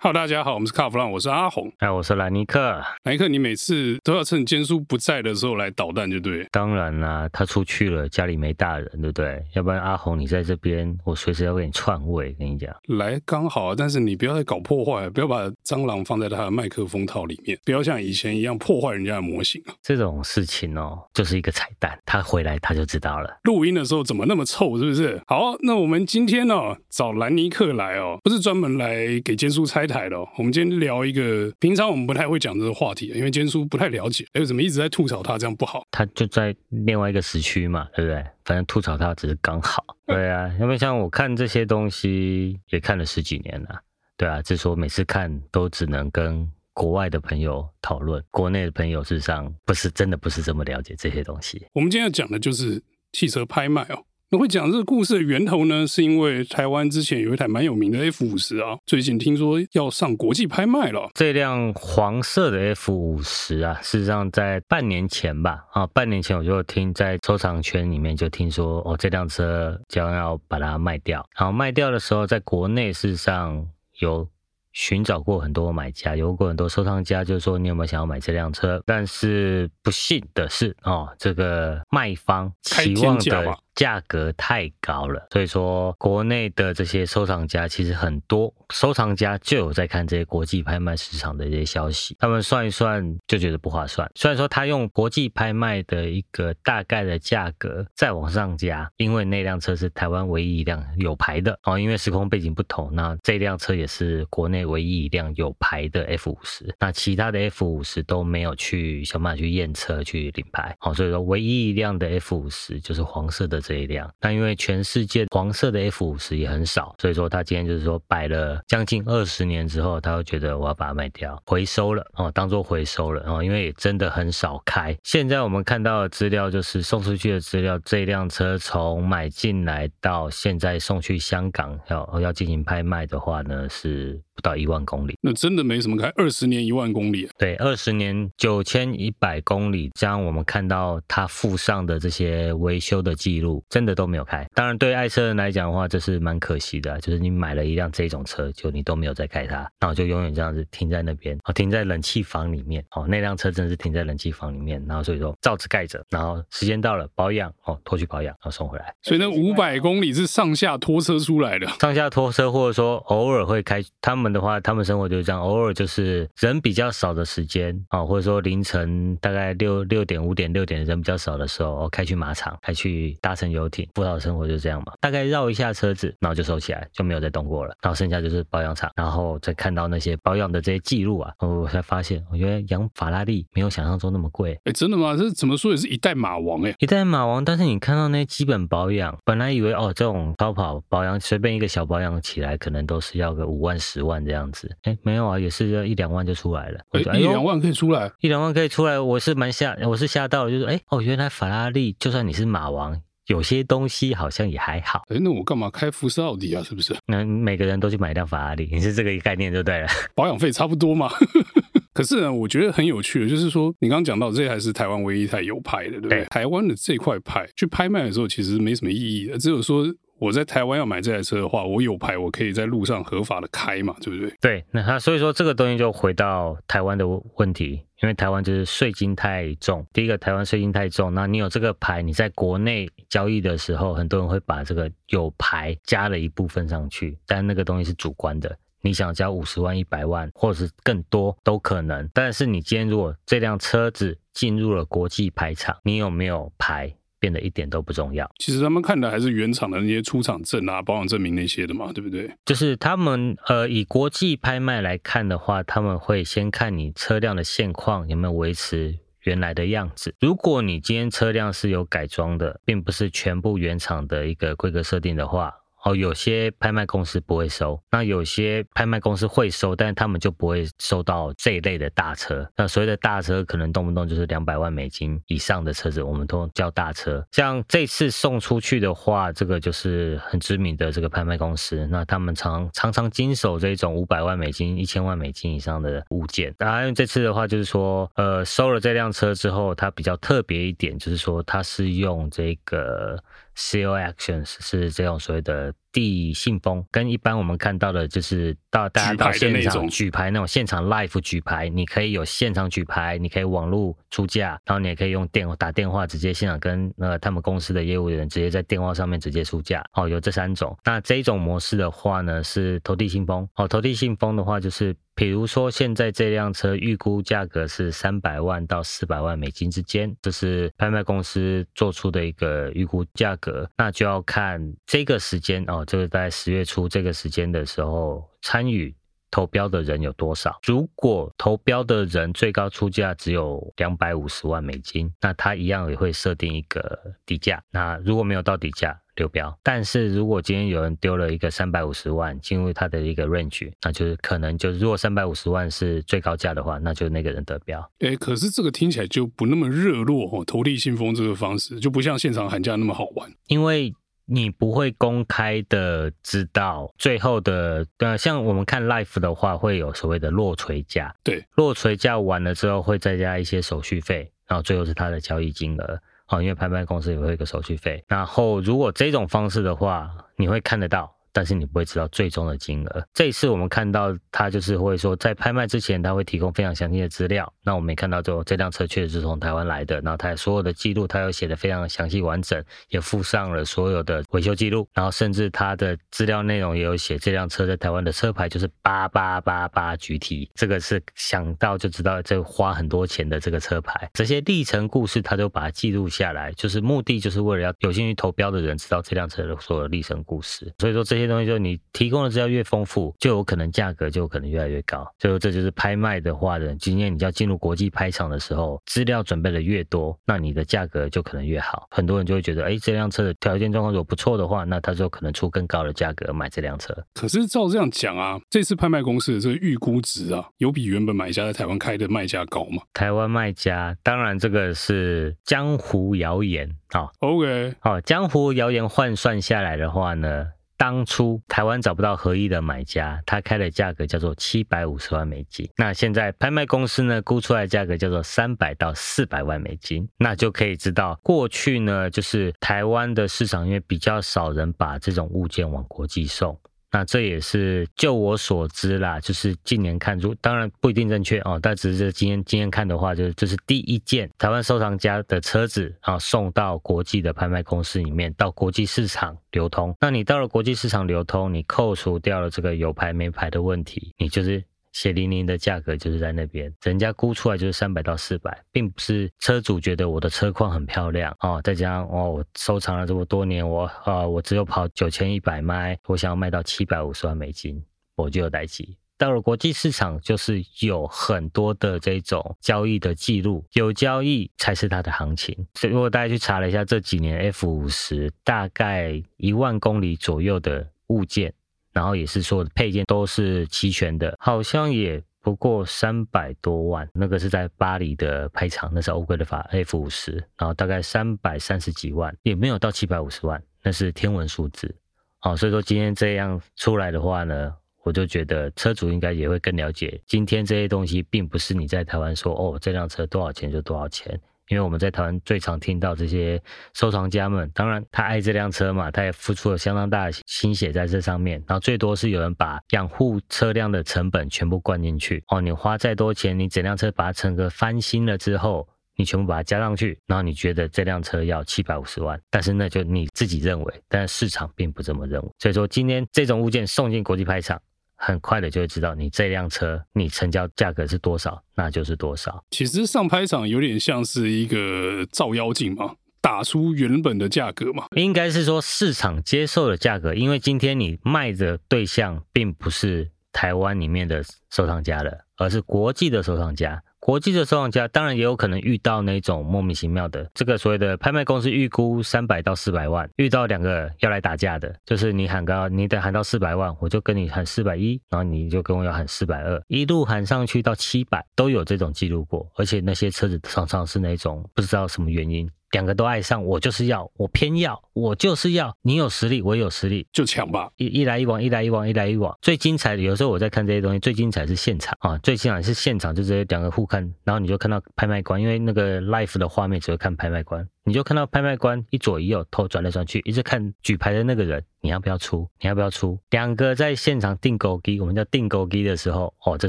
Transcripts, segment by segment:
Hello，大家好，我们是卡弗朗，我是阿红，哎，我是兰尼克。兰尼克，你每次都要趁坚叔不在的时候来捣蛋，就对。当然啦，他出去了，家里没大人，对不对？要不然阿红你在这边，我随时要给你篡位。跟你讲，来刚好啊，但是你不要再搞破坏，不要把蟑螂放在他的麦克风套里面，不要像以前一样破坏人家的模型啊。这种事情哦，就是一个彩蛋，他回来他就知道了。录音的时候怎么那么臭，是不是？好，那我们今天呢、哦，找兰尼克来哦，不是专门来给坚叔拆台的哦，我们今天。聊一个平常我们不太会讲这个话题，因为坚叔不太了解。哎，怎么一直在吐槽他这样不好？他就在另外一个时区嘛，对不对？反正吐槽他只是刚好。对啊，因为像我看这些东西也看了十几年了，对啊，只是说每次看都只能跟国外的朋友讨论，国内的朋友事实上不是真的不是这么了解这些东西。我们今天要讲的就是汽车拍卖哦。那会讲这个故事的源头呢，是因为台湾之前有一台蛮有名的 F 五十啊，最近听说要上国际拍卖了。这辆黄色的 F 五十啊，事实上在半年前吧，啊，半年前我就听在收藏圈里面就听说，哦，这辆车将要把它卖掉。然后卖掉的时候，在国内事实上有寻找过很多买家，有过很多收藏家，就是说你有没有想要买这辆车？但是不幸的是，哦，这个卖方期望的。价格太高了，所以说国内的这些收藏家其实很多收藏家就有在看这些国际拍卖市场的一些消息，他们算一算就觉得不划算。虽然说他用国际拍卖的一个大概的价格再往上加，因为那辆车是台湾唯一一辆有牌的。哦，因为时空背景不同，那这辆车也是国内唯一一辆有牌的 F 五十，那其他的 F 五十都没有去想办法去验车去领牌，好，所以说唯一一辆的 F 五十就是黄色的。这一辆，但因为全世界黄色的 F 五十也很少，所以说他今天就是说摆了将近二十年之后，他会觉得我要把它卖掉，回收了哦，当做回收了哦，因为也真的很少开。现在我们看到的资料就是送出去的资料，这辆车从买进来到现在送去香港要要进行拍卖的话呢是。不到一万公里，那真的没什么开。二十年一万公里，啊，对，二十年九千一百公里。这样我们看到它附上的这些维修的记录，真的都没有开。当然，对爱车人来讲的话，这是蛮可惜的，就是你买了一辆这种车，就你都没有再开它，然后就永远这样子停在那边，哦，停在冷气房里面。哦，那辆车真的是停在冷气房里面，然后所以说罩子盖着，然后时间到了保养，哦，拖去保养，然后送回来。所以那五百公里是上下拖车出来的，上下拖车，或者说偶尔会开他们。的话，他们生活就是这样，偶尔就是人比较少的时间啊，或者说凌晨大概六六点、五点、六点人比较少的时候，哦，开去马场，开去搭乘游艇，不少的生活就是这样嘛。大概绕一下车子，然后就收起来，就没有再动过了。然后剩下就是保养厂，然后再看到那些保养的这些记录啊，我才发现，我觉得养法拉利没有想象中那么贵。哎，真的吗？这怎么说也是一代马王哎，一代马王。但是你看到那些基本保养，本来以为哦，这种超跑保养随便一个小保养起来，可能都是要个五万、十万。这样子，哎，没有啊，也是要一两万就出来了。哎，一两万可以出来，一两万可以出来，我是蛮吓，我是吓到了，就是哎，哦，原来法拉利就算你是马王，有些东西好像也还好。哎，那我干嘛开福斯、奥迪啊？是不是？那每个人都去买一辆法拉利，你是这个概念就对了，保养费差不多嘛。可是呢，我觉得很有趣的，就是说你刚刚讲到这台是台湾唯一一台有牌的，对不对？对台湾的这块牌去拍卖的时候，其实没什么意义的，只有说。我在台湾要买这台车的话，我有牌，我可以在路上合法的开嘛，对不对？对，那他所以说这个东西就回到台湾的问题，因为台湾就是税金太重。第一个，台湾税金太重，那你有这个牌，你在国内交易的时候，很多人会把这个有牌加了一部分上去，但那个东西是主观的，你想交五十万、一百万，或者是更多都可能。但是你今天如果这辆车子进入了国际牌场，你有没有牌？变得一点都不重要。其实他们看的还是原厂的那些出厂证啊、保养证明那些的嘛，对不对？就是他们呃，以国际拍卖来看的话，他们会先看你车辆的现况有没有维持原来的样子。如果你今天车辆是有改装的，并不是全部原厂的一个规格设定的话。哦，有些拍卖公司不会收，那有些拍卖公司会收，但是他们就不会收到这一类的大车。那所谓的大车，可能动不动就是两百万美金以上的车子，我们都叫大车。像这次送出去的话，这个就是很知名的这个拍卖公司，那他们常常常经手这种五百万美金、一千万美金以上的物件。当然，这次的话就是说，呃，收了这辆车之后，它比较特别一点，就是说它是用这个。CO Actions 是这种所谓的递信封，跟一般我们看到的，就是到大家到现场举牌那种现场 live 举牌，你可以有现场举牌，你可以网络出价，然后你也可以用电打电话直接现场跟呃他们公司的业务员直接在电话上面直接出价。哦，有这三种。那这种模式的话呢，是投递信封。哦，投递信封的话就是。比如说，现在这辆车预估价格是三百万到四百万美金之间，这是拍卖公司做出的一个预估价格。那就要看这个时间哦，就是在十月初这个时间的时候，参与投标的人有多少？如果投标的人最高出价只有两百五十万美金，那他一样也会设定一个底价。那如果没有到底价，流标，但是如果今天有人丢了一个三百五十万进入他的一个 range，那就是可能就是如果三百五十万是最高价的话，那就那个人得标。哎，可是这个听起来就不那么热络哦，投递信封这个方式就不像现场喊价那么好玩，因为你不会公开的知道最后的，对啊，像我们看 life 的话，会有所谓的落锤价，对，落锤价完了之后会再加一些手续费，然后最后是它的交易金额。好，因为拍卖公司也会有一个手续费。然后，如果这种方式的话，你会看得到。但是你不会知道最终的金额。这一次我们看到他就是会说，在拍卖之前他会提供非常详细的资料。那我们也看到之后，这辆车确实是从台湾来的。然后他所有的记录，他又写的非常详细完整，也附上了所有的维修记录。然后甚至他的资料内容也有写这辆车在台湾的车牌就是八八八八 GT，这个是想到就知道这花很多钱的这个车牌。这些历程故事他都把它记录下来，就是目的就是为了要有兴趣投标的人知道这辆车的所有历程故事。所以说这些。东西就是你提供的资料越丰富，就有可能价格就可能越来越高。所以这就是拍卖的话的，今天你要进入国际拍场的时候，资料准备的越多，那你的价格就可能越好。很多人就会觉得，哎，这辆车的条件状况如果不错的话，那他就可能出更高的价格买这辆车。可是照这样讲啊，这次拍卖公司的这个预估值啊，有比原本买家在台湾开的卖价高吗？台湾卖家，当然这个是江湖谣言啊。OK，好，江湖谣言换算下来的话呢？当初台湾找不到合意的买家，他开的价格叫做七百五十万美金。那现在拍卖公司呢估出来的价格叫做三百到四百万美金。那就可以知道，过去呢就是台湾的市场，因为比较少人把这种物件往国际送。那这也是就我所知啦，就是近年看出，当然不一定正确哦，但只是今天今天看的话，就是这是第一件台湾收藏家的车子啊，送到国际的拍卖公司里面，到国际市场流通。那你到了国际市场流通，你扣除掉了这个有牌没牌的问题，你就是。血淋淋的价格就是在那边，人家估出来就是三百到四百，并不是车主觉得我的车况很漂亮哦，再加上哦，我收藏了这么多年，我啊、我只有跑九千一百迈，我想要卖到七百五十万美金，我就有代志。到了国际市场，就是有很多的这种交易的记录，有交易才是它的行情。所以如果大家去查了一下这几年 F 五十大概一万公里左右的物件。然后也是说配件都是齐全的，好像也不过三百多万。那个是在巴黎的拍场，那是欧规的法 F 五十，然后大概三百三十几万，也没有到七百五十万，那是天文数字。好，所以说今天这样出来的话呢，我就觉得车主应该也会更了解，今天这些东西并不是你在台湾说哦，这辆车多少钱就多少钱。因为我们在台湾最常听到这些收藏家们，当然他爱这辆车嘛，他也付出了相当大的心血在这上面。然后最多是有人把养护车辆的成本全部灌进去哦，你花再多钱，你整辆车把它整个翻新了之后，你全部把它加上去，然后你觉得这辆车要七百五十万，但是那就你自己认为，但是市场并不这么认为。所以说今天这种物件送进国际拍场。很快的就会知道你这辆车你成交价格是多少，那就是多少。其实上拍场有点像是一个照妖镜嘛，打出原本的价格嘛。应该是说市场接受的价格，因为今天你卖的对象并不是台湾里面的收藏家了，而是国际的收藏家。国际的收藏家当然也有可能遇到那种莫名其妙的，这个所谓的拍卖公司预估三百到四百万，遇到两个要来打架的，就是你喊高，你得喊到四百万，我就跟你喊四百一，然后你就跟我要喊四百二，一路喊上去到七百，都有这种记录过，而且那些车子常常是那种不知道什么原因，两个都爱上，我就是要，我偏要，我就是要你有实力，我也有实力，就抢吧，一一来一往，一来一往，一来一往。最精彩的，有时候我在看这些东西，最精彩是现场啊，最精彩是现场，就直接两个互看，然后你就看到拍卖官，因为那个 live 的画面只会看拍卖官。你就看到拍卖官一左一右，头转来转去，一直看举牌的那个人，你要不要出？你要不要出？两个在现场钉孤枝，我们叫钉孤枝的时候，哦，这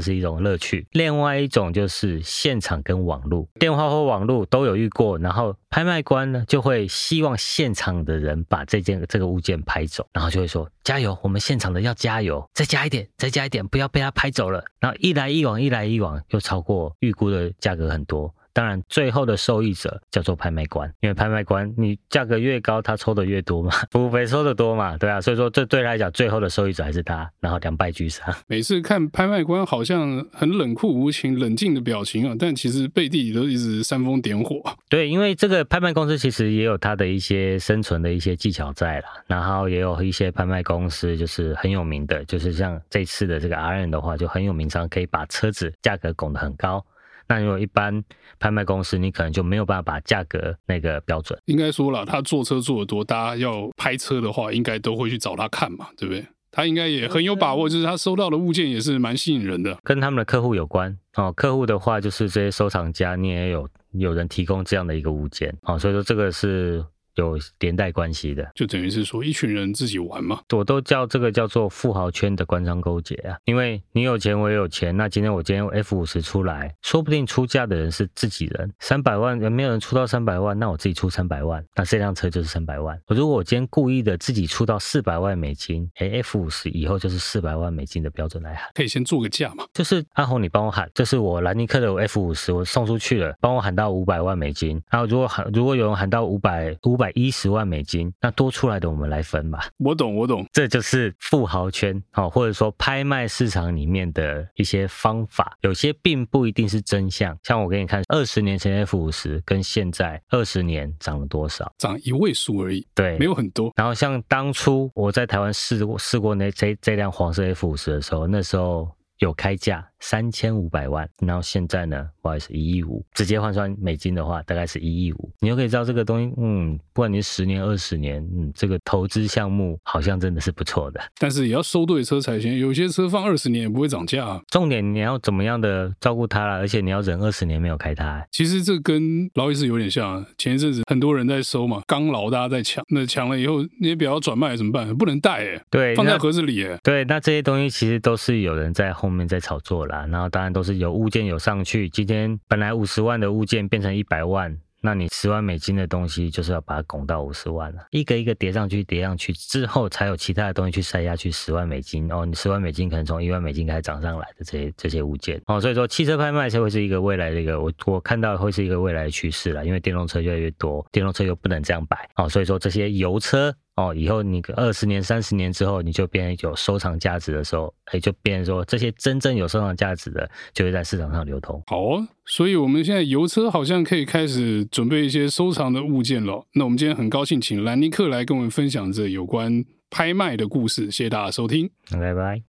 是一种乐趣。另外一种就是现场跟网络，电话或网络都有遇过。然后拍卖官呢，就会希望现场的人把这件这个物件拍走，然后就会说加油，我们现场的要加油，再加一点，再加一点，不要被他拍走了。然后一来一往，一来一往，又超过预估的价格很多。当然，最后的受益者叫做拍卖官，因为拍卖官你价格越高，他抽的越多嘛，服务费抽的多嘛，对啊，所以说这对他来讲，最后的受益者还是他，然后两败俱伤。每次看拍卖官好像很冷酷无情、冷静的表情啊，但其实背地里都一直煽风点火。对，因为这个拍卖公司其实也有它的一些生存的一些技巧在啦，然后也有一些拍卖公司就是很有名的，就是像这次的这个 R N 的话，就很有名商，可以把车子价格拱得很高。那如果一般拍卖公司，你可能就没有办法把价格那个标准。应该说了，他坐车坐得多，大家要拍车的话，应该都会去找他看嘛，对不对？他应该也很有把握，就是他收到的物件也是蛮吸引人的。跟他们的客户有关哦，客户的话就是这些收藏家，你也有有人提供这样的一个物件哦，所以说这个是。有连带关系的，就等于是说一群人自己玩嘛。我都叫这个叫做富豪圈的官商勾结啊，因为你有钱，我也有钱。那今天我今天 F 五十出来，说不定出价的人是自己人，三百万有没有人出到三百万？那我自己出三百万，那这辆车就是三百万。如果我今天故意的自己出到四百万美金，哎，F 五十以后就是四百万美金的标准来喊，可以先做个价嘛。就是阿红，你帮我喊，这是我兰尼克的 F 五十，我送出去了，帮我喊到五百万美金。然后如果喊，如果有人喊到五百五百一十万美金。那多出来的我们来分吧。我懂，我懂，这就是富豪圈哦，或者说拍卖市场里面的一些方法，有些并不一定是真相。像我给你看，二十年前 F 五十跟现在二十年涨了多少？涨一位数而已，对，没有很多。然后像当初我在台湾试过试过那这这辆黄色 F 五十的时候，那时候有开价。三千五百万，然后现在呢？不好意思，一亿五，直接换算美金的话，大概是一亿五。你就可以知道这个东西，嗯，不管你是十年、二十年，嗯，这个投资项目好像真的是不错的。但是也要收对车才行，有些车放二十年也不会涨价啊。重点你要怎么样的照顾它啦？而且你要忍二十年没有开它。其实这跟劳力士有点像，前一阵子很多人在收嘛，刚劳大家在抢，那抢了以后那些表要转卖怎么办？不能带哎，对，放在盒子里哎。对，那这些东西其实都是有人在后面在炒作啦，然后当然都是。有物件有上去，今天本来五十万的物件变成一百万，那你十万美金的东西就是要把它拱到五十万了，一个一个叠上去，叠上去之后才有其他的东西去塞下去十万美金哦，你十万美金可能从一万美金开始涨上来的这些这些物件哦，所以说汽车拍卖才会是一个未来的一个我我看到会是一个未来的趋势了，因为电动车越来越多，电动车又不能这样摆哦，所以说这些油车。哦，以后你二十年、三十年之后，你就变成有收藏价值的时候，哎，就变成说这些真正有收藏价值的，就会在市场上流通。好哦，所以我们现在油车好像可以开始准备一些收藏的物件了。那我们今天很高兴请兰尼克来跟我们分享这有关拍卖的故事，谢谢大家收听，拜拜。